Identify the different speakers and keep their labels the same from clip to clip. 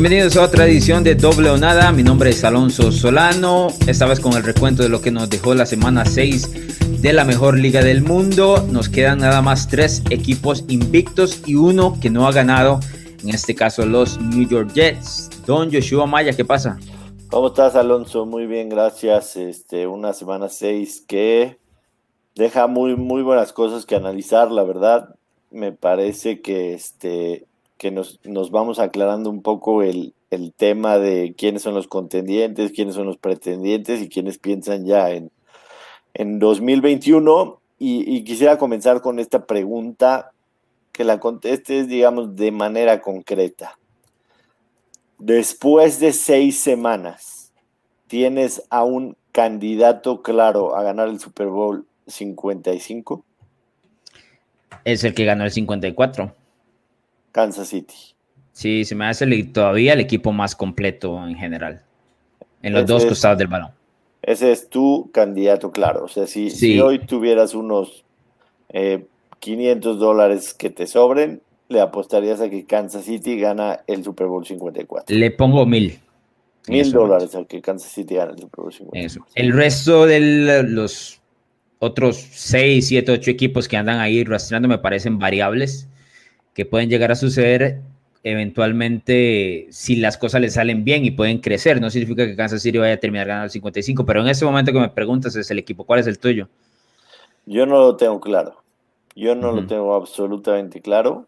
Speaker 1: Bienvenidos a otra edición de Doble o Nada. Mi nombre es Alonso Solano. Esta vez con el recuento de lo que nos dejó la semana 6 de la mejor liga del mundo. Nos quedan nada más tres equipos invictos y uno que no ha ganado. En este caso, los New York Jets. Don Joshua Maya, ¿qué pasa?
Speaker 2: ¿Cómo estás, Alonso? Muy bien, gracias. Este, una semana 6 que deja muy, muy buenas cosas que analizar, la verdad. Me parece que este, que nos, nos vamos aclarando un poco el, el, tema de quiénes son los contendientes, quiénes son los pretendientes y quiénes piensan ya en, en 2021. Y, y, quisiera comenzar con esta pregunta, que la contestes, digamos, de manera concreta. Después de seis semanas, ¿tienes a un candidato claro a ganar el Super Bowl 55?
Speaker 1: Es el que ganó el 54.
Speaker 2: Kansas City.
Speaker 1: Sí, se me hace todavía el equipo más completo en general, en los dos costados del balón.
Speaker 2: Ese es tu candidato, claro. O sea, si, si hoy tuvieras unos 500 eh, dólares que te sobren, le apostarías a que Kansas City gana el Super Bowl 54.
Speaker 1: Le pongo mil.
Speaker 2: Mil dólares a que Kansas City gana el Super Bowl 54.
Speaker 1: El resto de los otros 6, 7, 8 equipos que andan ahí rastreando me parecen variables que pueden llegar a suceder eventualmente si las cosas le salen bien y pueden crecer. No significa que Kansas City vaya a terminar ganando el 55, pero en ese momento que me preguntas es el equipo, ¿cuál es el tuyo?
Speaker 2: Yo no lo tengo claro. Yo no lo tengo absolutamente claro.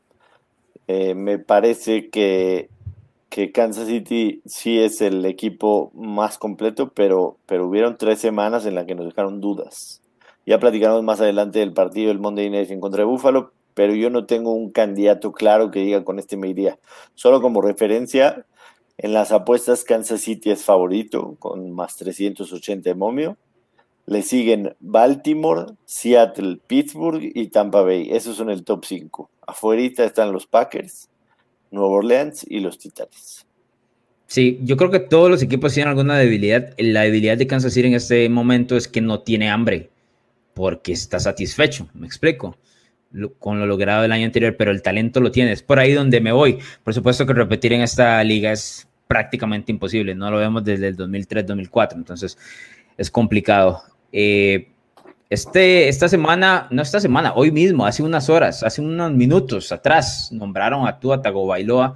Speaker 2: Eh, me parece que, que, Kansas City sí es el equipo más completo, pero, pero hubieron tres semanas en las que nos dejaron dudas. Ya platicaremos más adelante del partido del Monday Night en contra de Buffalo, pero yo no tengo un candidato claro que diga con este me iría. Solo como referencia, en las apuestas Kansas City es favorito con más 380 de momio. Le siguen Baltimore, Seattle, Pittsburgh y Tampa Bay. Esos son el top 5. Afuera están los Packers, Nueva Orleans y los Titanes.
Speaker 1: Sí, yo creo que todos los equipos tienen alguna debilidad. La debilidad de Kansas City en este momento es que no tiene hambre porque está satisfecho. Me explico con lo logrado el año anterior, pero el talento lo tiene. Es por ahí donde me voy. Por supuesto que repetir en esta liga es prácticamente imposible. No lo vemos desde el 2003-2004, entonces es complicado. Eh, este, esta semana, no esta semana, hoy mismo, hace unas horas, hace unos minutos atrás, nombraron a Tua Tagovailoa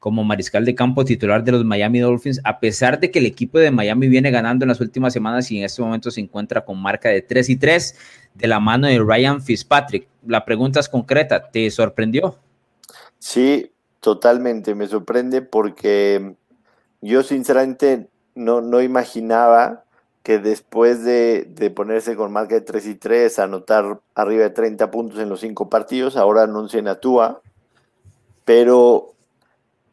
Speaker 1: como mariscal de campo titular de los Miami Dolphins, a pesar de que el equipo de Miami viene ganando en las últimas semanas y en este momento se encuentra con marca de 3 y 3 de la mano de Ryan Fitzpatrick. La pregunta es concreta, ¿te sorprendió?
Speaker 2: Sí, totalmente, me sorprende porque yo sinceramente no, no imaginaba que después de, de, ponerse con marca de 3 y 3, anotar arriba de 30 puntos en los cinco partidos, ahora anuncian a Tua, pero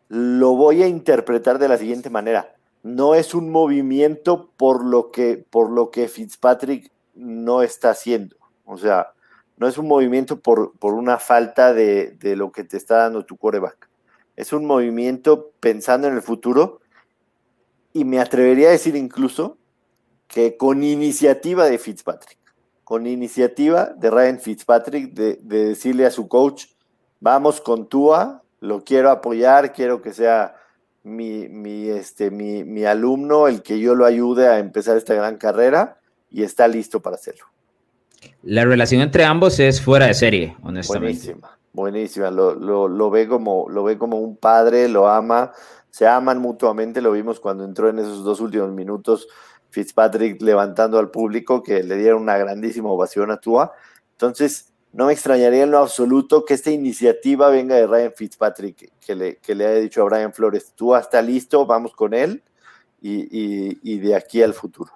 Speaker 2: lo voy a interpretar de la siguiente manera. No es un movimiento por lo que, por lo que Fitzpatrick no está haciendo. O sea, no es un movimiento por, por una falta de, de, lo que te está dando tu coreback. Es un movimiento pensando en el futuro y me atrevería a decir incluso que con iniciativa de Fitzpatrick, con iniciativa de Ryan Fitzpatrick de, de decirle a su coach, vamos con Tua, lo quiero apoyar, quiero que sea mi, mi, este, mi, mi, alumno, el que yo lo ayude a empezar esta gran carrera y está listo para hacerlo.
Speaker 1: La relación entre ambos es fuera de serie, honestamente.
Speaker 2: Buenísima, buenísima. Lo, lo, lo, ve como, lo ve como un padre, lo ama, se aman mutuamente, lo vimos cuando entró en esos dos últimos minutos Fitzpatrick levantando al público que le dieron una grandísima ovación a Tua. Entonces, no me extrañaría en lo absoluto que esta iniciativa venga de Ryan Fitzpatrick, que le, que le haya dicho a Brian Flores, tú hasta listo, vamos con él y, de aquí al futuro.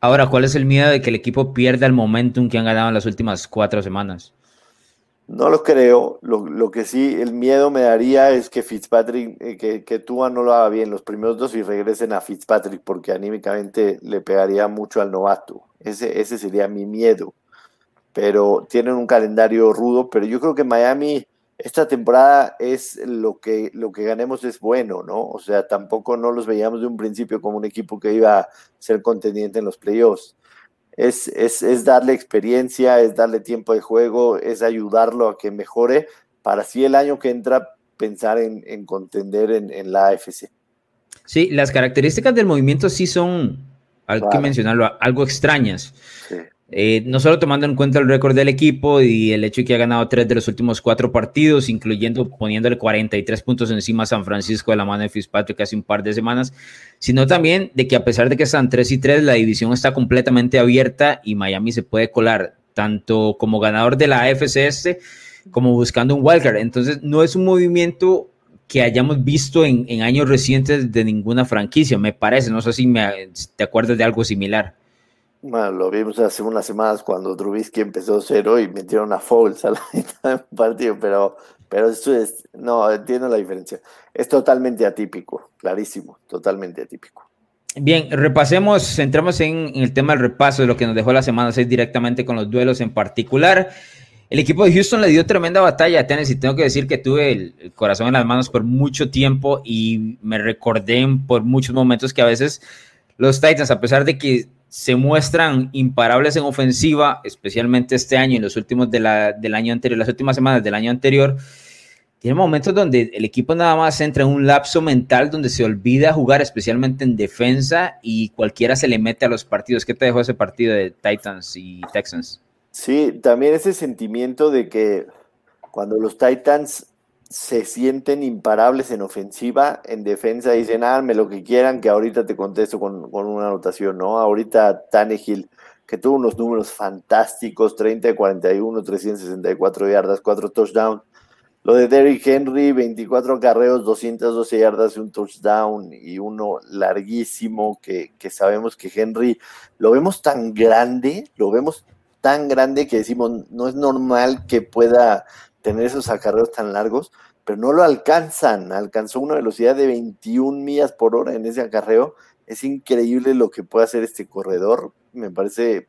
Speaker 1: Ahora, ¿cuál es el miedo de que el equipo pierda el momentum que han ganado en las últimas cuatro semanas?
Speaker 2: No lo creo. Lo, que sí, el miedo me daría es que Fitzpatrick, eh, que, que Tua no lo haga bien los primeros dos y regresen a Fitzpatrick, porque anímicamente le pegaría mucho al novato. Ese, ese sería mi miedo pero tienen un calendario rudo, pero yo creo que Miami esta temporada es lo que lo que ganemos es bueno, ¿no? O sea, tampoco no los veíamos de un principio como un equipo que iba a ser contendiente en los playoffs. Es, es, es darle experiencia, es darle tiempo de juego, es ayudarlo a que mejore para así el año que entra pensar en, contender en, la AFC.
Speaker 1: Sí, las características del movimiento sí son, hay que mencionarlo, algo extrañas. Eh, no solo tomando en cuenta el récord del equipo y el hecho de que ha ganado tres de los últimos cuatro partidos, incluyendo poniéndole 43 puntos encima a San Francisco de la mano de Fitzpatrick hace un par de semanas, sino también de que a pesar de que están 3 y 3, la división está completamente abierta y Miami se puede colar tanto como ganador de la AFCS como buscando un wildcard. Entonces, no es un movimiento que hayamos visto en, en años recientes de ninguna franquicia, me parece. No sé si me, te acuerdas de algo similar.
Speaker 2: Bueno, lo vimos hace unas semanas cuando Trubisky empezó cero y metieron a Fouls a la mitad del partido, pero, pero eso es, no, entiendo la diferencia. Es totalmente atípico, clarísimo, totalmente atípico.
Speaker 1: Bien, repasemos, entramos en, el tema del repaso de lo que nos dejó la semana 6 directamente con los duelos en particular. El equipo de Houston le dio tremenda batalla a Tennessee. Tengo que decir que tuve el, corazón en las manos por mucho tiempo y me recordé por muchos momentos que a veces los Titans, a pesar de que se muestran imparables en ofensiva, especialmente este año y los últimos del año anterior, las últimas semanas del año anterior. Tiene momentos donde el equipo nada más entra en un lapso mental donde se olvida jugar, especialmente en defensa, y cualquiera se le mete a los partidos. ¿Qué te dejó ese partido de Titans y Texans?
Speaker 2: Sí, también ese sentimiento de que cuando los Titans se sienten imparables en ofensiva, en defensa dicen, háganme lo que quieran, que ahorita te contesto con, una anotación, ¿no? Ahorita Tannehill, que tuvo unos números fantásticos, 30 de 41, 364 yardas, 4 touchdowns. Lo de Derrick Henry, 24 carreos, 212 yardas un touchdown y uno larguísimo que, que sabemos que Henry lo vemos tan grande, lo vemos tan grande que decimos, no es normal que pueda tener esos acarreos tan largos, pero no lo alcanzan. Alcanzó una velocidad de 21 millas por hora en ese acarreo. Es increíble lo que puede hacer este corredor. Me parece,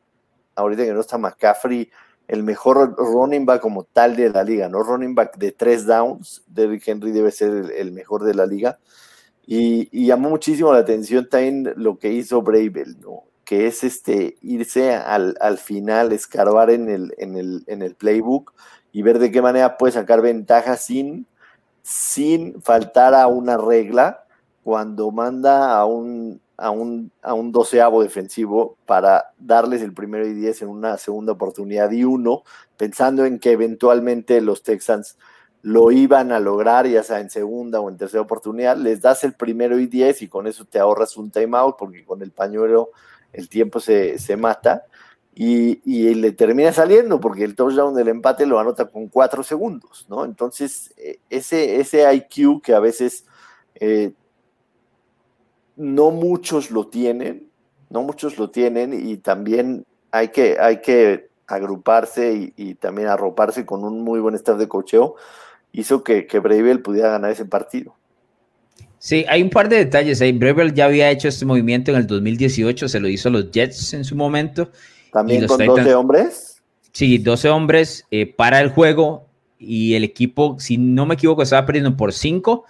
Speaker 2: ahorita que no está McCaffrey, el mejor running back como tal de la liga, ¿no? Running back de tres downs. Derrick Henry debe ser el, mejor de la liga. Y, llamó muchísimo la atención también lo que hizo Bravel, ¿no? Que es este irse al, al final, escarbar en el, en el, en el playbook y ver de qué manera puede sacar ventaja sin, sin faltar a una regla cuando manda a un, a un, a un doceavo defensivo para darles el primero y diez en una segunda oportunidad y uno, pensando en que eventualmente los Texans lo iban a lograr, ya sea en segunda o en tercera oportunidad, les das el primero y diez y con eso te ahorras un timeout porque con el pañuelo el tiempo se, se mata y, le termina saliendo porque el touchdown del empate lo anota con cuatro segundos, ¿no? Entonces, eh, ese, ese IQ que a veces eh, no muchos lo tienen, no muchos lo tienen y también hay que, hay que agruparse y, también arroparse con un muy buen staff de cocheo, hizo que, que pudiera ganar ese partido.
Speaker 1: Sí, hay un par de detalles ahí. Ya había hecho este movimiento en el 2018, se lo hizo a los Jets en su momento
Speaker 2: ¿También con 12 hombres?
Speaker 1: Sí, 12 hombres eh, para el juego y el equipo, si no me equivoco, estaba perdiendo por 5,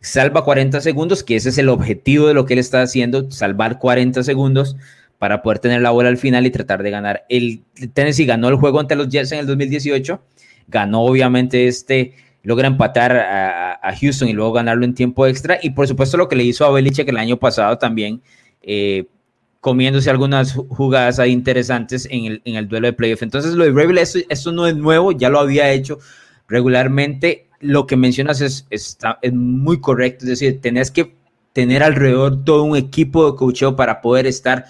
Speaker 1: salva 40 segundos, que ese es el objetivo de lo que él está haciendo, salvar 40 segundos para poder tener la bola al final y tratar de ganar. El Tennessee ganó el juego ante los Jets en el 2018, ganó obviamente este, logra empatar a, Houston y luego ganarlo en tiempo extra y por supuesto lo que le hizo a Belichick el año pasado también, eh, comiéndose algunas jugadas ahí interesantes en el, en el duelo de playoff. Entonces, lo de Rebel, esto, no es nuevo, ya lo había hecho regularmente. Lo que mencionas es, está, es muy correcto, es decir, tenés que tener alrededor todo un equipo de coacheo para poder estar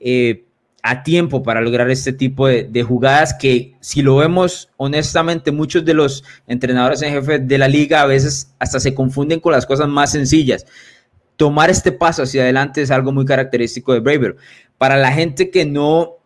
Speaker 1: eh, a tiempo para lograr este tipo de, jugadas que si lo vemos honestamente muchos de los entrenadores en jefe de la liga a veces hasta se confunden con las cosas más sencillas tomar este paso hacia adelante es algo muy característico de Braver. Para la gente que no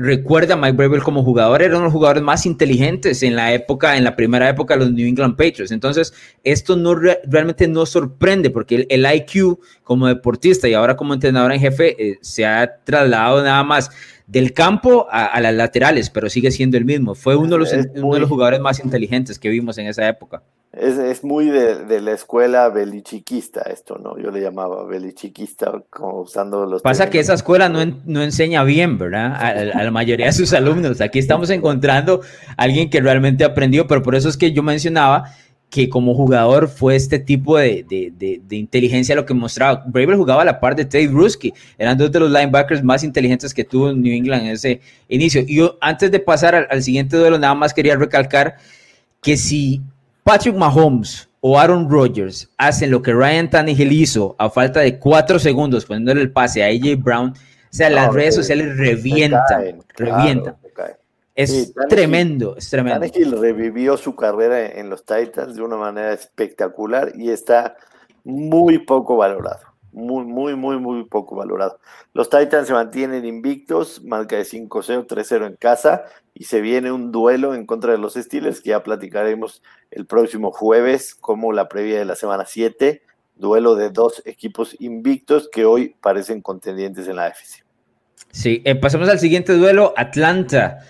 Speaker 1: recuerda a Mike Braver como jugador, era uno de los jugadores más inteligentes en la época, en la primera época de los New England Patriots. Entonces, esto no realmente no sorprende porque el, IQ como deportista y ahora como entrenador en jefe eh, se ha trasladado nada más del campo a, las laterales, pero sigue siendo el mismo. Fue uno de los, uno de los jugadores más inteligentes que vimos en esa época.
Speaker 2: Es, es muy de, de, la escuela belichiquista esto, ¿no? Yo le llamaba belichiquista como usando los...
Speaker 1: Pasa que esa escuela no, no enseña bien, ¿verdad? A, la mayoría de sus alumnos. Aquí estamos encontrando a alguien que realmente aprendió, pero por eso es que yo mencionaba que como jugador fue este tipo de, inteligencia lo que mostraba. Braver jugaba a la par de Tate Bruschi, eran dos de los linebackers más inteligentes que tuvo New England en ese inicio. Y yo, antes de pasar al, al siguiente duelo, nada más quería recalcar que si Patrick Mahomes o Aaron Rodgers hacen lo que Ryan Tannehill hizo a falta de cuatro segundos poniéndole el pase a AJ Brown, o sea, las redes sociales revientan, revientan. Es tremendo, es tremendo.
Speaker 2: Tannehill revivió su carrera en los Titans de una manera espectacular y está muy poco valorado. Muy, muy, muy, muy poco valorado. Los Titans se mantienen invictos, marca de 5-0, 3-0 en casa y se viene un duelo en contra de los Steelers que ya platicaremos el próximo jueves como la previa de la semana 7, duelo de dos equipos invictos que hoy parecen contendientes en la AFC.
Speaker 1: Sí, eh, pasamos al siguiente duelo, Atlanta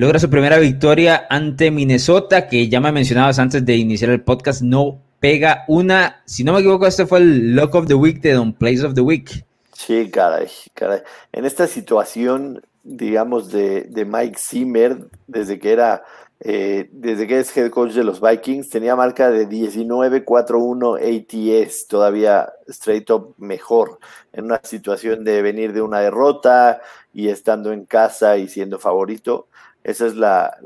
Speaker 1: logra su primera victoria ante Minnesota, que ya me mencionabas antes de iniciar el podcast, no pega una, si no me equivoco, este fue el Lock of the Week de Don Place of the Week.
Speaker 2: Sí, caray, caray. En esta situación, digamos, de, de Mike Zimmer, desde que era, eh, desde que es head coach de los Vikings, tenía marca de 19-4-1 ATS, todavía straight up mejor, en una situación de venir de una derrota y estando en casa y siendo favorito. Esa es la,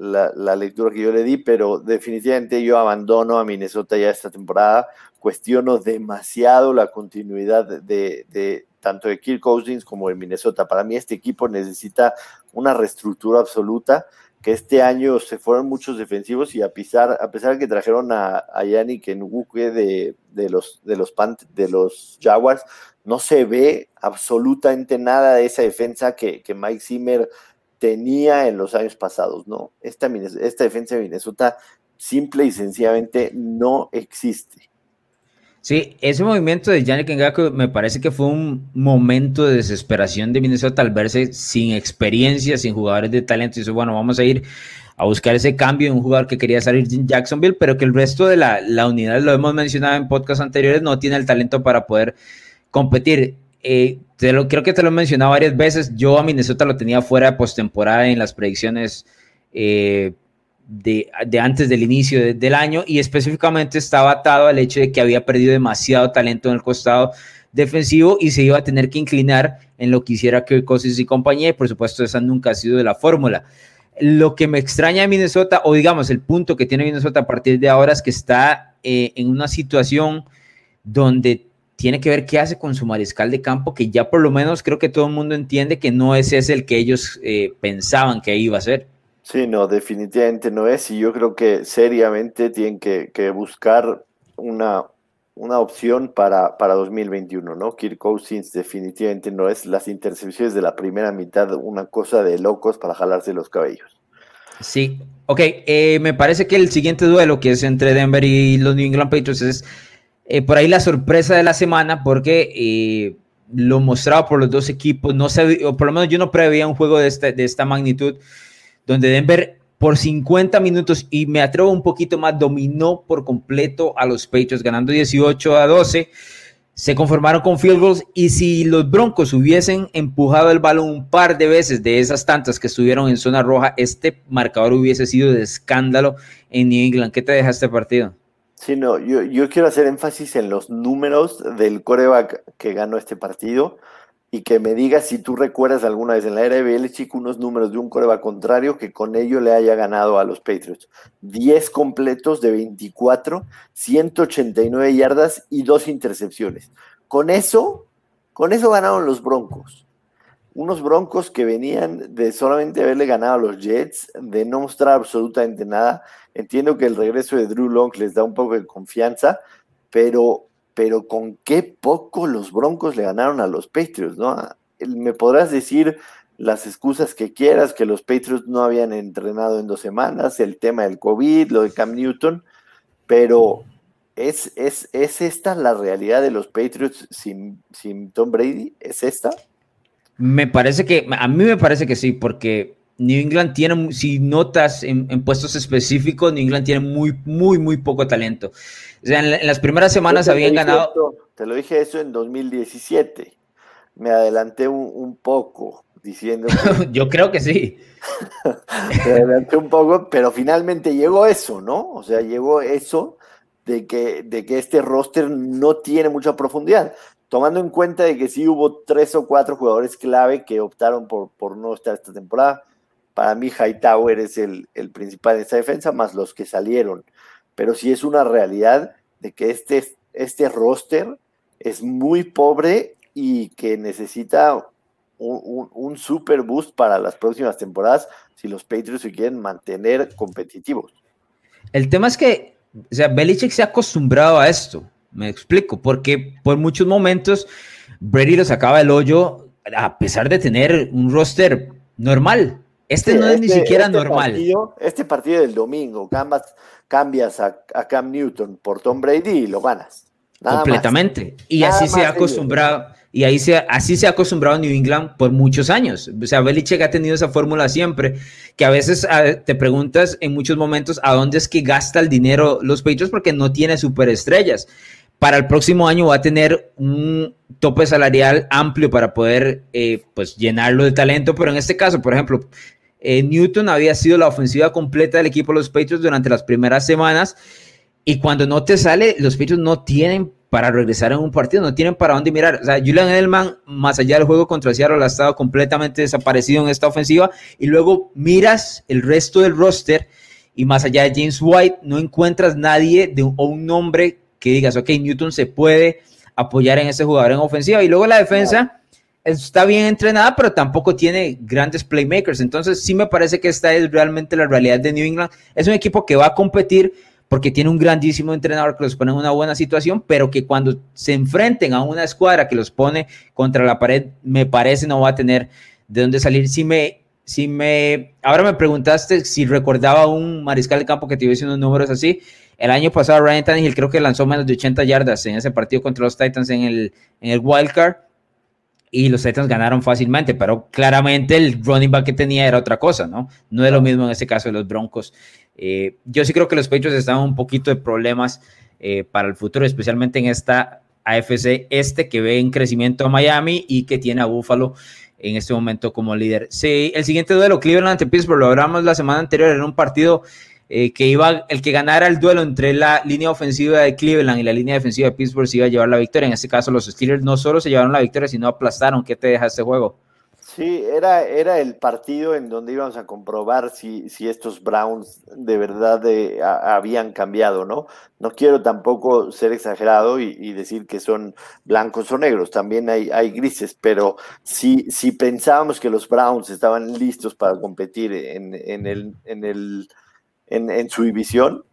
Speaker 2: lectura que yo le di, pero definitivamente yo abandono a Minnesota ya esta temporada. Cuestiono demasiado la continuidad de, tanto de Kirk Cousins como de Minnesota. Para mí este equipo necesita una reestructura absoluta, que este año se fueron muchos defensivos y a pesar, a pesar de que trajeron a, a Yannick Nwuke de, de, los, de, los de los Jaguars, no se ve absolutamente nada de esa defensa que, que Mike Zimmer tenía en los años pasados, ¿no? Esta, defensa de Minnesota simple y sencillamente no existe.
Speaker 1: Sí, ese movimiento de Yannick Ngaku me parece que fue un momento de desesperación de Minnesota al verse sin experiencia, sin jugadores de talento. Y dice, bueno, vamos a ir a buscar ese cambio de un jugador que quería salir de Jacksonville, pero que el resto de la, la unidad, lo hemos mencionado en podcasts anteriores, no tiene el talento para poder competir. Eh, lo, creo que te lo he mencionado varias veces. Yo a Minnesota lo tenía fuera de postemporada en las predicciones eh, de, antes del inicio del año y específicamente estaba atado al hecho de que había perdido demasiado talento en el costado defensivo y se iba a tener que inclinar en lo que hiciera que Cousins y compañía. Y por supuesto, esa nunca ha sido de la fórmula. Lo que me extraña de Minnesota, o digamos, el punto que tiene Minnesota a partir de ahora es que está eh, en una situación donde tiene que ver qué hace con su mariscal de campo, que ya por lo menos creo que todo el mundo entiende que no es ese el que ellos eh, pensaban que iba a ser.
Speaker 2: Sí, no, definitivamente no es, y yo creo que seriamente tienen que, buscar una, una opción para, para 2021, ¿no? Kirk Cousins definitivamente no es las intercepciones de la primera mitad una cosa de locos para jalarse los cabellos.
Speaker 1: Sí, ok, eh, me parece que el siguiente duelo que es entre Denver y los New England Patriots es eh, por ahí la sorpresa de la semana, porque eh, lo mostraba por los dos equipos, no sé, por lo menos yo no preveía un juego de esta, de esta magnitud, donde Denver por 50 minutos y me atrevo un poquito más, dominó por completo a los Patriots, ganando 18 a 12. Se conformaron con field goals y si los Broncos hubiesen empujado el balón un par de veces de esas tantas que estuvieron en zona roja, este marcador hubiese sido de escándalo en New England. ¿Qué te deja este partido?
Speaker 2: Sí, no, yo, yo quiero hacer énfasis en los números del coreback que ganó este partido y que me digas si tú recuerdas alguna vez en la era de chico, unos números de un coreback contrario que con ello le haya ganado a los Patriots. 10 completos de 24, 189 yardas y dos intercepciones. Con eso, con eso ganaron los Broncos. Unos Broncos que venían de solamente haberle ganado a los Jets, de no mostrar absolutamente nada Entiendo que el regreso de Drew Long les da un poco de confianza, pero, pero con qué poco los Broncos le ganaron a los Patriots, ¿no? Me podrás decir las excusas que quieras, que los Patriots no habían entrenado en dos semanas, el tema del COVID, lo de Cam Newton, pero ¿es, es, es esta la realidad de los Patriots sin, sin Tom Brady? ¿Es esta?
Speaker 1: Me parece que, a mí me parece que sí, porque New England tiene, si notas en, puestos específicos, New England tiene muy, muy, muy poco talento. O sea, en, las primeras semanas habían ganado.
Speaker 2: te lo dije eso en 2017. Me adelanté un, poco diciendo.
Speaker 1: Yo creo que sí.
Speaker 2: Me adelanté un poco, pero finalmente llegó eso, ¿no? O sea, llegó eso de que, de que este roster no tiene mucha profundidad, tomando en cuenta de que sí hubo tres o cuatro jugadores clave que optaron por, por no estar esta temporada. Para mí Hightower es el, principal en esta defensa, más los que salieron. Pero sí es una realidad de que este, este roster es muy pobre y que necesita un, super boost para las próximas temporadas si los Patriots se quieren mantener competitivos.
Speaker 1: El tema es que, o sea, Belichick se ha acostumbrado a esto, me explico, porque por muchos momentos Brady lo sacaba del hoyo a pesar de tener un roster normal. Este no es ni este, siquiera
Speaker 2: este
Speaker 1: normal.
Speaker 2: este partido del domingo, cambias, cambias a, Cam Newton por Tom Brady y lo ganas.
Speaker 1: Completamente. Y así se ha acostumbrado. Y ahí se, así se ha acostumbrado New England por muchos años. O sea, Belichick ha tenido esa fórmula siempre, que a veces te preguntas en muchos momentos a dónde es que gasta el dinero los Patriots porque no tiene superestrellas. Para el próximo año va a tener un tope salarial amplio para poder eh, pues llenarlo de talento, pero en este caso, por ejemplo, eh, Newton había sido la ofensiva completa del equipo de los Patriots durante las primeras semanas y cuando no te sale, los Patriots no tienen para regresar en un partido, no tienen para dónde mirar. O sea, Julian Edelman, más allá del juego contra Seattle, ha estado completamente desaparecido en esta ofensiva. Y luego miras el resto del roster y más allá de James White, no encuentras nadie de o un nombre que digas, ok, Newton se puede apoyar en ese jugador en ofensiva. Y luego la defensa está bien entrenada, pero tampoco tiene grandes playmakers. Entonces, sí me parece que esta es realmente la realidad de New England. Es un equipo que va a competir porque tiene un grandísimo entrenador que los pone en una buena situación, pero que cuando se enfrenten a una escuadra que los pone contra la pared, me parece no va a tener de dónde salir. Si me, si me, ahora me preguntaste si recordaba un mariscal de campo que tuviese unos números así. El año pasado Ryan Tannehill creo que lanzó menos de 80 yardas en ese partido contra los Titans en el, en el wild card y los Titans ganaron fácilmente, pero claramente el running back que tenía era otra cosa, ¿no? No es lo mismo en este caso de los Broncos. Eh, yo sí creo que los Patriots están un poquito de problemas eh, para el futuro, especialmente en esta AFC este que ve en crecimiento a Miami y que tiene a Buffalo en este momento como líder. Sí, el siguiente duelo, Cleveland ante Pittsburgh, lo hablamos la semana anterior, en un partido eh, que iba, el que ganara el duelo entre la línea ofensiva de Cleveland y la línea defensiva de Pittsburgh se iba a llevar la victoria. En este caso, los Steelers no solo se llevaron la victoria, sino aplastaron. ¿Qué te deja este juego?
Speaker 2: Sí, era, era el partido en donde íbamos a comprobar si, si estos Browns de verdad eh, habían cambiado, ¿no? No quiero tampoco ser exagerado y, decir que son blancos o negros, también hay, hay grises, pero si, si pensábamos que los Browns estaban listos para competir en, en el, en el en, su división,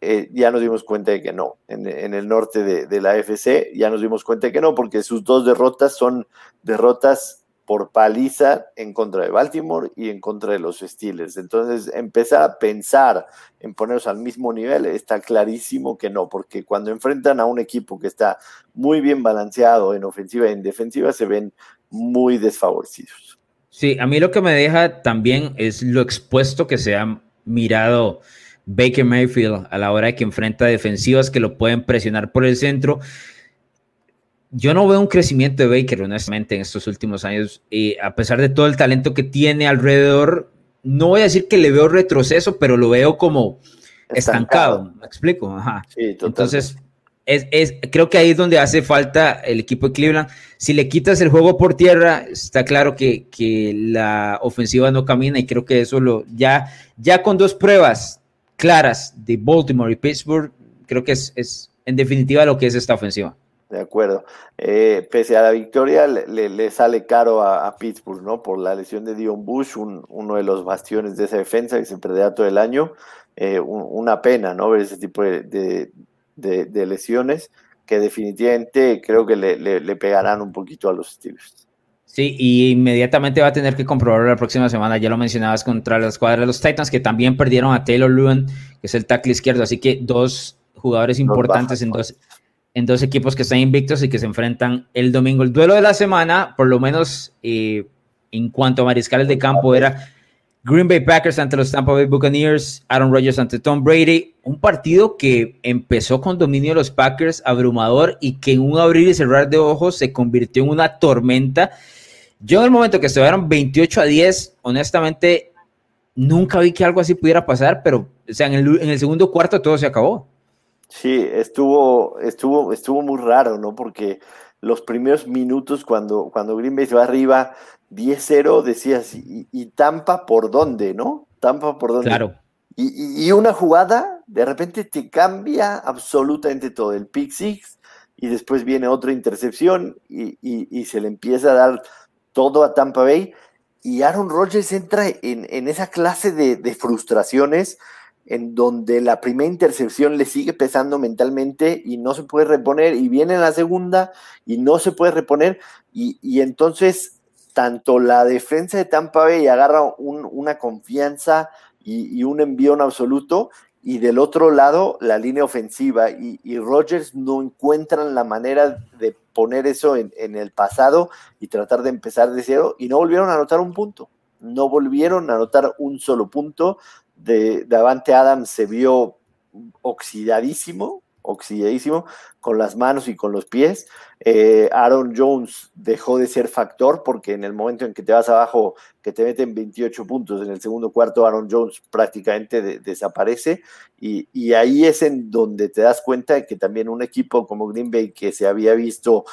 Speaker 2: eh, ya nos dimos cuenta de que no. En, el norte de, la AFC ya nos dimos cuenta de que no, porque sus dos derrotas son derrotas por paliza en contra de Baltimore y en contra de los Steelers. Entonces, empezar a pensar en ponerlos al mismo nivel está clarísimo que no, porque cuando enfrentan a un equipo que está muy bien balanceado en ofensiva y en defensiva, se ven muy desfavorecidos.
Speaker 1: Sí, a mí lo que me deja también es lo expuesto que se han mirado Baker Mayfield a la hora de que enfrenta defensivas que lo pueden presionar por el centro. Yo no veo un crecimiento de Baker, honestamente, en estos últimos años. Y a pesar de todo el talento que tiene alrededor, no voy a decir que le veo retroceso, pero lo veo como estancado. ¿Me explico? Ajá. Entonces, es, creo que ahí es donde hace falta el equipo de Cleveland. Si le quitas el juego por tierra, está claro que, la ofensiva no camina y creo que eso lo ya, ya con dos pruebas claras de Baltimore y Pittsburgh, creo que es, en definitiva lo que es esta ofensiva.
Speaker 2: De acuerdo. Eh, pese a la victoria, le, sale caro a, Pittsburgh, ¿no? Por la lesión de Dion Bush, uno de los bastiones de esa defensa que se perderá todo el año. Eh, una pena, ¿no? Ver ese tipo de, de, lesiones que definitivamente creo que le, pegarán un poquito a los Steelers.
Speaker 1: Sí, y inmediatamente va a tener que comprobarlo la próxima semana. Ya lo mencionabas contra la escuadra de los Titans, que también perdieron a Taylor Lewin, que es el tackle izquierdo. Así que dos jugadores importantes en dos, en dos equipos que están invictos y que se enfrentan el domingo. El duelo de la semana, por lo menos eh, en cuanto a mariscales de campo, era Green Bay Packers ante los Tampa Bay Buccaneers, Aaron Rodgers ante Tom Brady, un partido que empezó con dominio de los Packers abrumador y que en un abrir y cerrar de ojos se convirtió en una tormenta. Yo en el momento que estuvieron 28 a 10, honestamente, nunca vi que algo así pudiera pasar, pero o sea, en el segundo cuarto todo se acabó.
Speaker 2: Sí, estuvo, estuvo, estuvo muy raro, ¿no? Porque los primeros minutos cuando, cuando Green Bay se va arriba 10-0, decías, ¿y, Tampa por dónde, no? Tampa por dónde.
Speaker 1: Claro.
Speaker 2: Y, una jugada de repente te cambia absolutamente todo. El pick six y después viene otra intercepción y, se le empieza a dar todo a Tampa Bay. Y Aaron Rodgers entra en, esa clase de, frustraciones en donde la primera intercepción le sigue pesando mentalmente y no se puede reponer, y viene la segunda y no se puede reponer, y, entonces tanto la defensa de Tampa Bay agarra una confianza y, un envío en absoluto, y del otro lado la línea ofensiva, y, y Rodgers no encuentran la manera de poner eso en, el pasado y tratar de empezar de cero, y no volvieron a anotar un punto, no volvieron a anotar un solo punto, de Davante Adams se vio oxidadísimo, oxidadísimo, con las manos y con los pies. Eh, Aaron Jones dejó de ser factor porque en el momento en que te vas abajo, que te meten 28 puntos en el segundo cuarto, Aaron Jones prácticamente desaparece y, y, ahí es en donde te das cuenta de que también un equipo como Green Bay que se había visto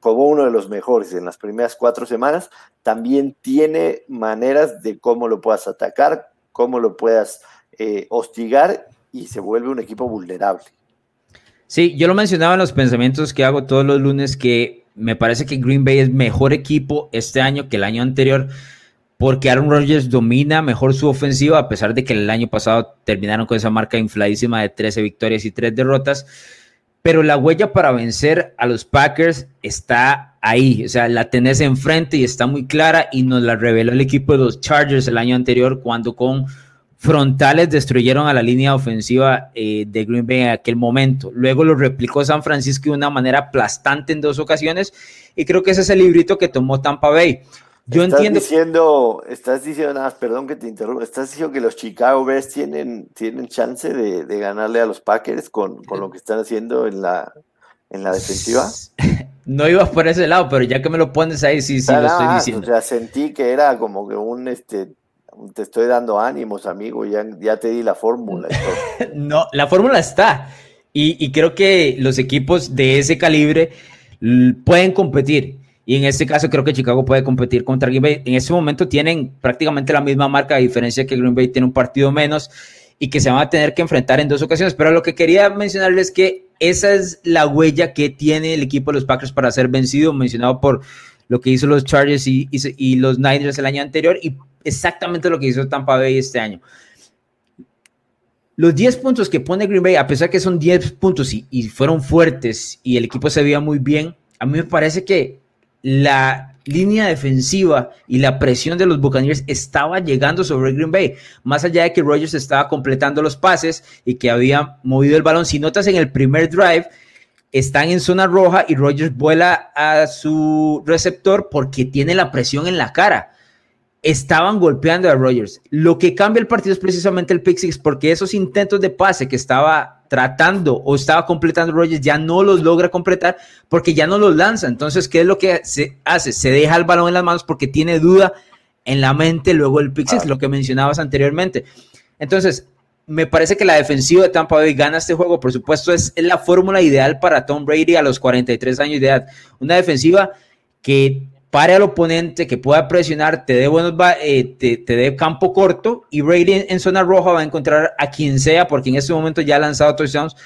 Speaker 2: como uno de los mejores en las primeras cuatro semanas, también tiene maneras de cómo lo puedas atacar, cómo lo puedas eh, hostigar y se vuelve un equipo vulnerable.
Speaker 1: Sí, yo lo mencionaba en los pensamientos que hago todos los lunes que me parece que Green Bay es mejor equipo este año que el año anterior porque Aaron Rodgers domina mejor su ofensiva a pesar de que el año pasado terminaron con esa marca infladísima de 13 victorias y 3 derrotas. Pero la huella para vencer a los Packers está ahí, o sea, la tenés enfrente y está muy clara y nos la reveló el equipo de los Chargers el año anterior cuando con frontales destruyeron a la línea ofensiva eh, de Green Bay en aquel momento. Luego lo replicó San Francisco de una manera aplastante en dos ocasiones y creo que ese es el librito que tomó Tampa Bay.
Speaker 2: Yo estás entiendo. Diciendo, estás diciendo nada, perdón que te interrumpa, estás diciendo que los Chicago Bears tienen, tienen chance de, ganarle a los Packers con, con, lo que están haciendo en la, en la defensiva.
Speaker 1: No ibas por ese lado, pero ya que me lo pones ahí, sí, sí, lo estoy diciendo.
Speaker 2: O sea, sentí que era como que un, este, te estoy dando ánimos, amigo, ya, ya te di la fórmula.
Speaker 1: no, la fórmula está. Y, y, creo que los equipos de ese calibre pueden competir. Y en este caso creo que Chicago puede competir contra Green Bay. En este momento tienen prácticamente la misma marca, a diferencia que Green Bay tiene un partido menos y que se van a tener que enfrentar en dos ocasiones. Pero lo que quería mencionarles es que esa es la huella que tiene el equipo de los Packers para ser vencido, mencionado por lo que hizo los Chargers y, y, los Niners el año anterior y exactamente lo que hizo Tampa Bay este año. Los 10 puntos que pone Green Bay, a pesar que son 10 puntos y, fueron fuertes y el equipo se veía muy bien, a mí me parece que la línea defensiva y la presión de los Buccaneers estaba llegando sobre Green Bay, más allá de que Rogers estaba completando los pases y que había movido el balón. Si notas en el primer drive, están en zona roja y Rogers vuela a su receptor porque tiene la presión en la cara estaban golpeando a Rogers. Lo que cambia el partido es precisamente el pick six, porque esos intentos de pase que estaba tratando o estaba completando Rogers ya no los logra completar porque ya no los lanza. Entonces, ¿qué es lo que se hace? Se deja el balón en las manos porque tiene duda en la mente luego el pick six, lo que mencionabas anteriormente. Entonces, me parece que la defensiva de Tampa Bay gana este juego. Por supuesto, es, es la fórmula ideal para Tom Brady a los 43 años de edad. Una defensiva que pare al oponente, que pueda presionar, te dé buenos eh, te, te dé campo corto y Brady en, zona roja va a encontrar a quien sea, porque en este momento ya ha lanzado touchdowns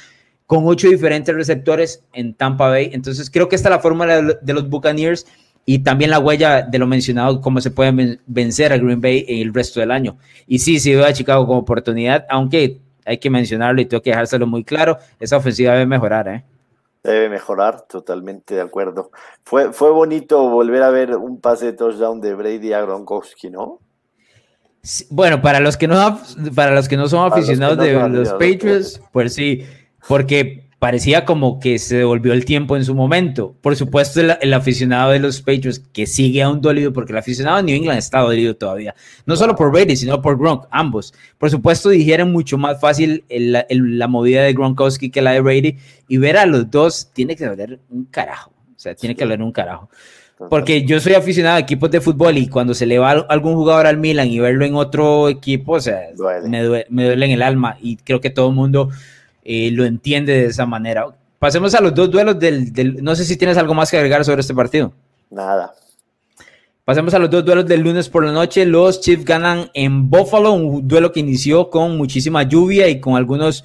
Speaker 1: con ocho diferentes receptores en Tampa Bay. Entonces creo que esta es la fórmula de, los Buccaneers y también la huella de lo mencionado, cómo se puede vencer a Green Bay el resto del año. Y sí, sí veo a Chicago como oportunidad, aunque hay que mencionarlo y tengo que dejárselo muy claro, esa ofensiva debe mejorar, ¿eh?
Speaker 2: Debe mejorar, totalmente de acuerdo. Fue, fue bonito volver a ver un pase de touchdown de Brady a Gronkowski, ¿no?
Speaker 1: bueno, para los que no, para los que no son aficionados de los Patriots, pues sí, porque parecía como que se devolvió el tiempo en su momento. Por supuesto, el, aficionado de los Patriots, que sigue aún dolido, porque el aficionado de New England está dolido todavía, no solo por Brady, sino por Gronk, ambos. Por supuesto, dijeron mucho más fácil la movida de Gronkowski que la de Brady, y ver a los dos tiene que doler un carajo. O sea, tiene que doler un carajo. Porque yo soy aficionado a equipos de fútbol y cuando se le va algún jugador al Milan y verlo en otro equipo, o sea, Me, duele, me duele en el alma y creo que todo el mundo eh, lo entiende de esa manera. Pasemos a los dos duelos del, No sé si tienes algo más que agregar sobre este partido.
Speaker 2: Nada.
Speaker 1: Pasemos a los dos duelos del lunes por la noche. Los Chiefs ganan en Buffalo, un duelo que inició con muchísima lluvia y con algunos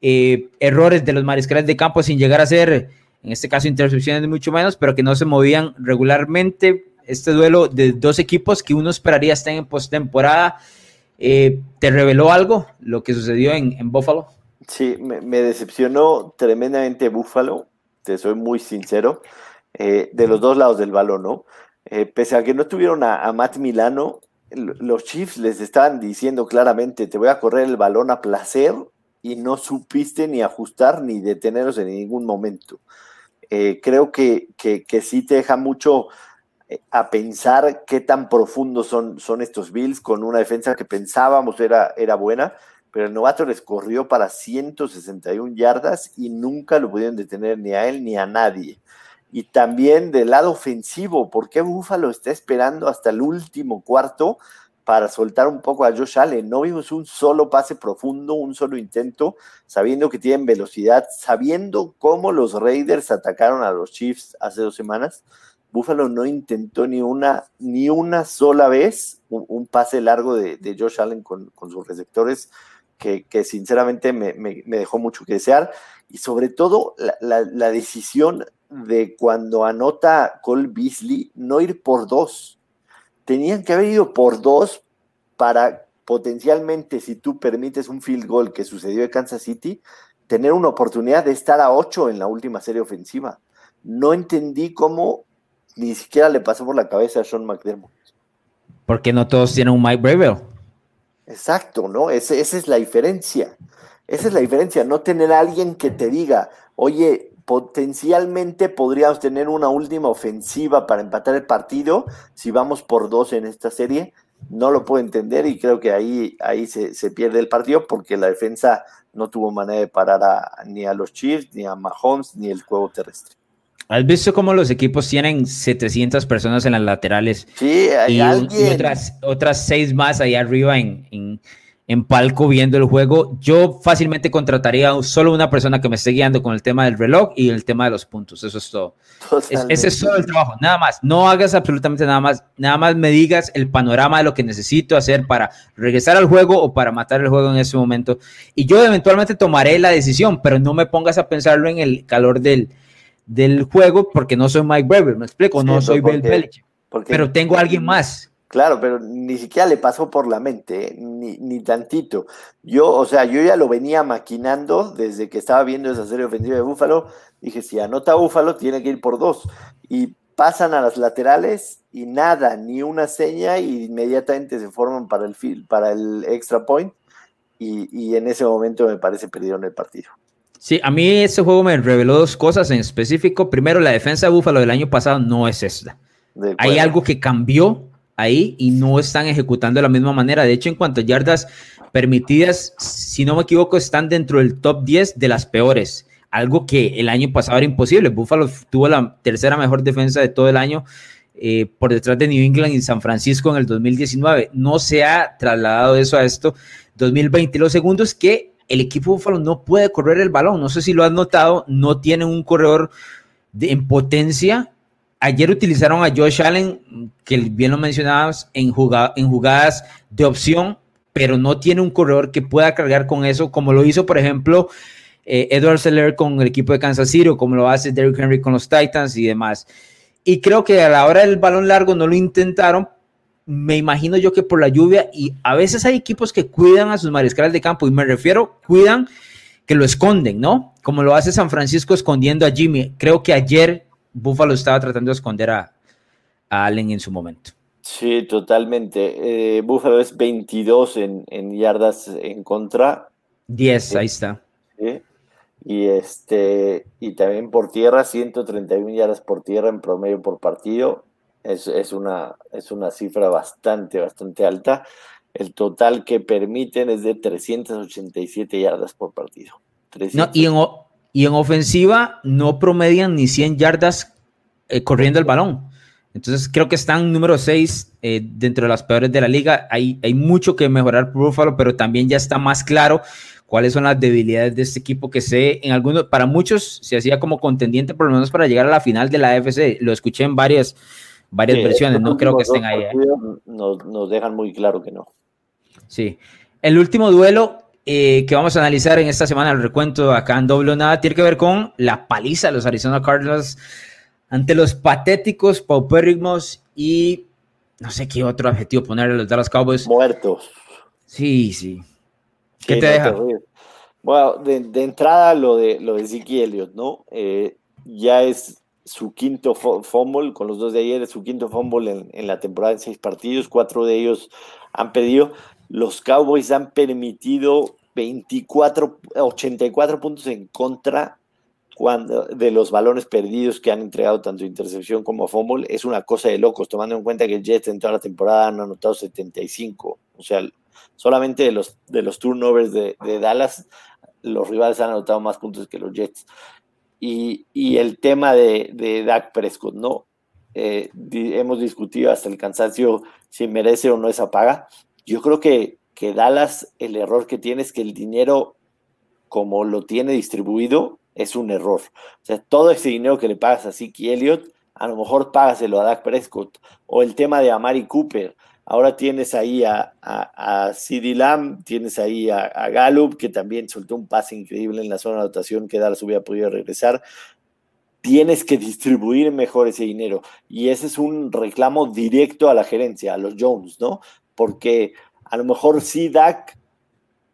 Speaker 1: eh, errores de los mariscales de campo sin llegar a ser, en este caso, intercepciones mucho menos, pero que no se movían regularmente. Este duelo de dos equipos que uno esperaría estén en postemporada. Eh, ¿Te reveló algo lo que sucedió en, en Buffalo?
Speaker 2: Sí, me, decepcionó tremendamente Buffalo, te soy muy sincero, eh, de los dos lados del balón, ¿no? Eh, pese a que no tuvieron a, Matt Milano, los Chiefs les estaban diciendo claramente, te voy a correr el balón a placer y no supiste ni ajustar ni detenerlos en ningún momento. Eh, creo que, que, sí te deja mucho a pensar qué tan profundos son, son estos Bills con una defensa que pensábamos era, era buena, pero el novato les corrió para 161 yardas y nunca lo pudieron detener ni a él ni a nadie y también del lado ofensivo, ¿por qué Búfalo está esperando hasta el último cuarto para soltar un poco a Josh Allen? No vimos un solo pase profundo, un solo intento, sabiendo que tienen velocidad, sabiendo cómo los Raiders atacaron a los Chiefs hace dos semanas. Búfalo no intentó ni una, ni una sola vez un, pase largo de, Josh Allen con, sus receptores, que, sinceramente me, dejó mucho que desear. Y sobre todo la decisión de cuando anota Cole Beasley no ir por dos. Tenían que haber ido por dos para potencialmente, si tú permites un field goal que sucedió en Kansas City, tener una oportunidad de estar a ocho en la última serie ofensiva. No entendí cómo ni siquiera le pasó por la cabeza a Sean McDermott.
Speaker 1: Porque no todos tienen un Mike Bravel.
Speaker 2: Exacto, ¿no? esa es la diferencia. Esa es la diferencia, no tener a alguien que te diga, oye, potencialmente podríamos tener una última ofensiva para empatar el partido si vamos por dos en esta serie. No lo puedo entender y creo que ahí, ahí se, pierde el partido porque la defensa no tuvo manera de parar ni a los Chiefs, ni a Mahomes, ni el juego terrestre.
Speaker 1: ¿Has visto cómo los equipos tienen 700 personas en las laterales?
Speaker 2: Sí, hay alguien.
Speaker 1: otras, otras seis más allá arriba en, en en palco viendo el juego, yo fácilmente contrataría solo una persona que me esté guiando con el tema del reloj y el tema de los puntos. Eso es todo. ese es todo el trabajo, nada más. No hagas absolutamente nada más. Nada más me digas el panorama de lo que necesito hacer para regresar al juego o para matar el juego en ese momento. Y yo eventualmente tomaré la decisión, pero no me pongas a pensarlo en el calor del, del juego porque no soy Mike Weber, me explico, no soy Bill Belichick. Pero tengo a alguien más
Speaker 2: Claro, pero ni siquiera le pasó por la mente, ¿eh? ni, ni, tantito. Yo, o sea, yo ya lo venía maquinando desde que estaba viendo esa serie ofensiva de Búfalo. Dije, si anota Búfalo, tiene que ir por dos. Y pasan a las laterales y nada, ni una seña, y inmediatamente se forman para el, para el extra point. Y, y en ese momento me parece perdieron el partido.
Speaker 1: Sí, a mí ese juego me reveló dos cosas en específico. Primero, la defensa de Búfalo del año pasado no es esta. Hay algo que cambió ahí y no están ejecutando de la misma manera. De hecho, en cuanto a yardas permitidas, si no me equivoco, están dentro del top 10 de las peores. Algo que el año pasado era imposible. Buffalo tuvo la tercera mejor defensa de todo el año eh, por detrás de New England y San Francisco en el 2019. No se ha trasladado eso a esto 2020. Lo segundo es que el equipo Buffalo no puede correr el balón. No sé si lo has notado, no tiene un corredor de, en potencia Ayer utilizaron a Josh Allen, que bien lo mencionabas, en, en jugadas de opción, pero no tiene un corredor que pueda cargar con eso, como lo hizo, por ejemplo, eh, Edward Seller con el equipo de Kansas City, o como lo hace Derrick Henry con los Titans y demás. Y creo que a la hora del balón largo no lo intentaron. Me imagino yo que por la lluvia, y a veces hay equipos que cuidan a sus mariscales de campo, y me refiero, cuidan que lo esconden, ¿no? Como lo hace San Francisco escondiendo a Jimmy. Creo que ayer Buffalo estaba tratando de esconder a, Allen en su momento.
Speaker 2: Sí, totalmente. Eh, Buffalo es 22 en, yardas en contra.
Speaker 1: 10, ahí está.
Speaker 2: Y, este, y también por tierra, 131 yardas por tierra en promedio por partido. Es, una, es una cifra bastante, bastante alta. El total que permiten es de 387 yardas por partido.
Speaker 1: No, y en, y en ofensiva no promedian ni 100 yardas eh, corriendo el balón. Entonces creo que están número 6 eh, dentro de las peores de la liga. Hay, hay mucho que mejorar por Buffalo, pero también ya está más claro cuáles son las debilidades de este equipo que sé, en algunos, para muchos se hacía como contendiente por lo menos para llegar a la final de la AFC. Lo escuché en varias, varias versiones, no creo que estén ahí. ¿eh?
Speaker 2: Nos, nos, dejan muy claro que no.
Speaker 1: Sí. El último duelo eh, que vamos a analizar en esta semana, el recuento acá en doble nada, tiene que ver con la paliza de los Arizona Cardinals ante los patéticos, paupérrimos y no sé qué otro adjetivo ponerle a los Dallas Cowboys.
Speaker 2: Muertos.
Speaker 1: Sí, sí. ¿Qué te deja?
Speaker 2: Bueno, de, entrada lo de, lo de Ziki Elliott, ¿no? Eh, ya es su quinto fumble, con los dos de ayer, su quinto fumble en, la temporada en seis partidos, cuatro de ellos han pedido. Los Cowboys han permitido 24, 84 puntos en contra cuando, de los balones perdidos que han entregado tanto intercepción como fumble. Es una cosa de locos, tomando en cuenta que Jets en toda la temporada han anotado 75. O sea, solamente de los, de los turnovers de, Dallas, los rivales han anotado más puntos que los Jets. Y, el tema de, de Dak Prescott, ¿no? Eh, hemos discutido hasta el cansancio si merece o no esa paga. Yo creo que, que Dallas, el error que tiene es que el dinero, como lo tiene distribuido, es un error. O sea, todo ese dinero que le pagas a Siki Elliott, a lo mejor págaselo a Dak Prescott. O el tema de Amari Cooper. Ahora tienes ahí a, a, CD Lamb, tienes ahí a, Gallup, que también soltó un pase increíble en la zona de anotación que Dallas hubiera podido regresar. Tienes que distribuir mejor ese dinero. Y ese es un reclamo directo a la gerencia, a los Jones, ¿no? Porque a lo mejor sí Dak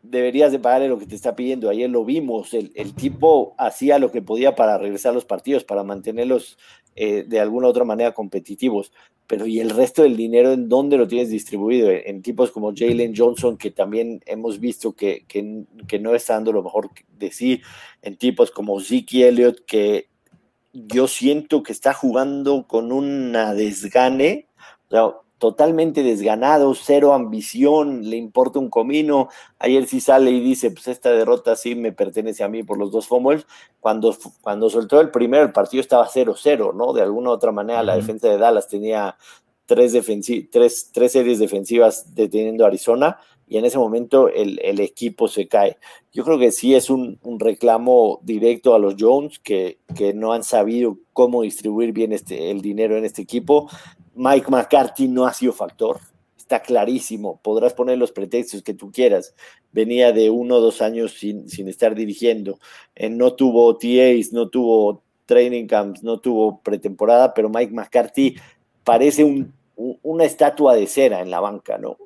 Speaker 2: deberías de pagarle lo que te está pidiendo. Ayer lo vimos, el, tipo hacía lo que podía para regresar los partidos, para mantenerlos eh, de alguna u otra manera competitivos. Pero ¿y el resto del dinero en dónde lo tienes distribuido? En, tipos como Jalen Johnson, que también hemos visto que, que, no está dando lo mejor de sí. En tipos como Zeke Elliott, que yo siento que está jugando con una desgane. O totalmente desganado, cero ambición, le importa un comino. Ayer sí sale y dice, pues esta derrota sí me pertenece a mí por los dos fumbles. Cuando, cuando soltó el primero, el partido estaba 0-0, ¿no? De alguna u otra manera, la defensa de Dallas tenía tres, tres, tres series defensivas deteniendo a Arizona y en ese momento el, equipo se cae. Yo creo que sí es un, reclamo directo a los Jones que, que, no han sabido cómo distribuir bien este, el dinero en este equipo. Mike McCarthy no ha sido factor, está clarísimo, podrás poner los pretextos que tú quieras. Venía de uno o dos años sin, sin estar dirigiendo, eh, no tuvo TAs, no tuvo training camps, no tuvo pretemporada, pero Mike McCarthy parece una estatua de cera en la banca, ¿no?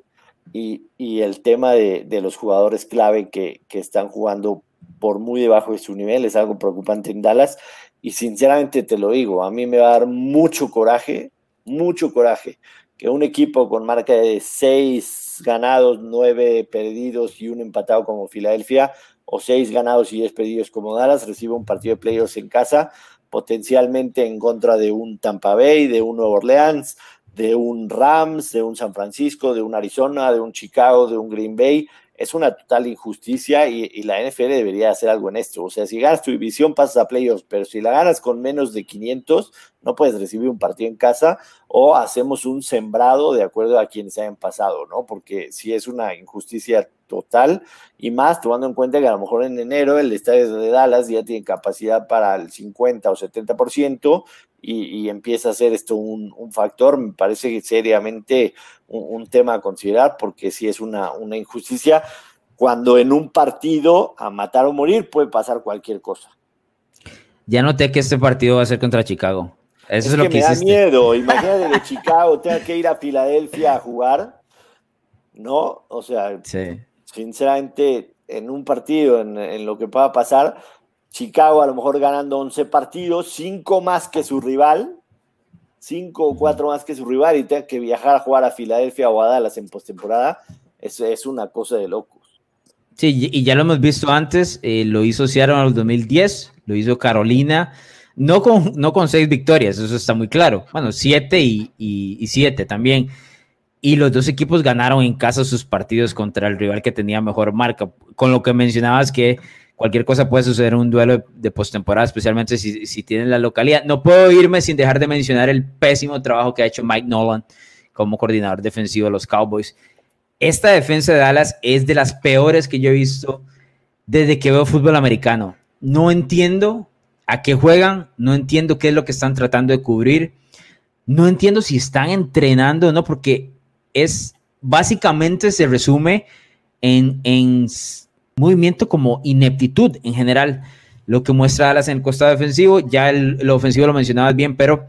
Speaker 2: Y, el tema de, los jugadores clave que, están jugando por muy debajo de su nivel es algo preocupante en Dallas. Y sinceramente te lo digo, a mí me va a dar mucho coraje mucho coraje que un equipo con marca de seis ganados, nueve perdidos y un empatado como Filadelfia, o seis ganados y diez perdidos como Dallas, reciba un partido de playoffs en casa, potencialmente en contra de un Tampa Bay, de un Nueva Orleans, de un Rams, de un San Francisco, de un Arizona, de un Chicago, de un Green Bay, es una total injusticia y, la NFL debería hacer algo en esto. O sea, si ganas tu división pasas a playoffs, pero si la ganas con menos de 500, no puedes recibir un partido en casa o hacemos un sembrado de acuerdo a quienes hayan pasado, ¿no? Porque si es una injusticia total y más tomando en cuenta que a lo mejor en enero el estadio de Dallas ya tiene capacidad para el 50 o 70% y, empieza a ser esto un, factor, me parece seriamente un, tema a considerar porque si es una, una injusticia cuando en un partido a matar o morir puede pasar cualquier cosa.
Speaker 1: Ya noté que este partido va a ser contra Chicago. Eso es, lo que,
Speaker 2: me da miedo. Imagínate de Chicago tenga que ir a Filadelfia a jugar, ¿no? O sea, sinceramente, en un partido, en, en, lo que pueda pasar, Chicago a lo mejor ganando 11 partidos, 5 más que su rival, 5 o 4 más que su rival y tenga que viajar a jugar a Filadelfia o a Dallas en postemporada, es, es una cosa de locos.
Speaker 1: Sí, y ya lo hemos visto antes, eh, lo hizo Seattle en el 2010, lo hizo Carolina, no con, no con seis victorias, eso está muy claro. Bueno, siete y, y, siete también. Y los dos equipos ganaron en casa sus partidos contra el rival que tenía mejor marca. Con lo que mencionabas que cualquier cosa puede suceder en un duelo de, postemporada, especialmente si, si tienen la localidad. No puedo irme sin dejar de mencionar el pésimo trabajo que ha hecho Mike Nolan como coordinador defensivo de los Cowboys. Esta defensa de Dallas es de las peores que yo he visto desde que veo fútbol americano. No entiendo a qué juegan, no entiendo qué es lo que están tratando de cubrir, no entiendo si están entrenando o no, porque es básicamente se resume en, en movimiento como ineptitud en general, lo que muestra Dallas en el costado defensivo, ya el, ofensivo lo mencionabas bien, pero,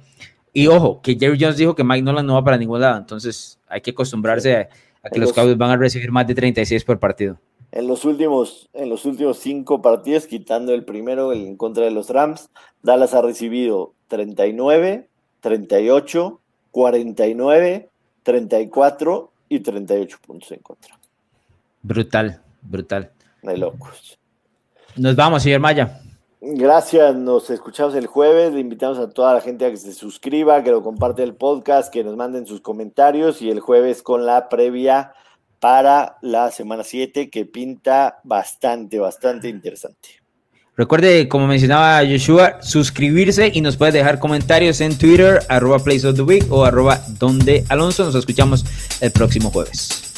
Speaker 1: y ojo, que Jerry Jones dijo que Mike Nolan no va para ningún lado, entonces hay que acostumbrarse a, que los Cowboys van a recibir más de 36 por partido.
Speaker 2: En los últimos, en los últimos cinco partidos, quitando el primero en contra de los Rams, Dallas ha recibido 39, 38, 49, 34 y 38 puntos en contra.
Speaker 1: Brutal, brutal.
Speaker 2: De locos.
Speaker 1: Nos vamos, señor Maya.
Speaker 2: Gracias, nos escuchamos el jueves. Le invitamos a toda la gente a que se suscriba, que lo comparte el podcast, que nos manden sus comentarios y el jueves con la previa para la semana 7 que pinta bastante, bastante interesante.
Speaker 1: Recuerde, como mencionaba Joshua, suscribirse y nos puede dejar comentarios en Twitter, arroba Place of the Week o arroba Donde Alonso. Nos escuchamos el próximo jueves.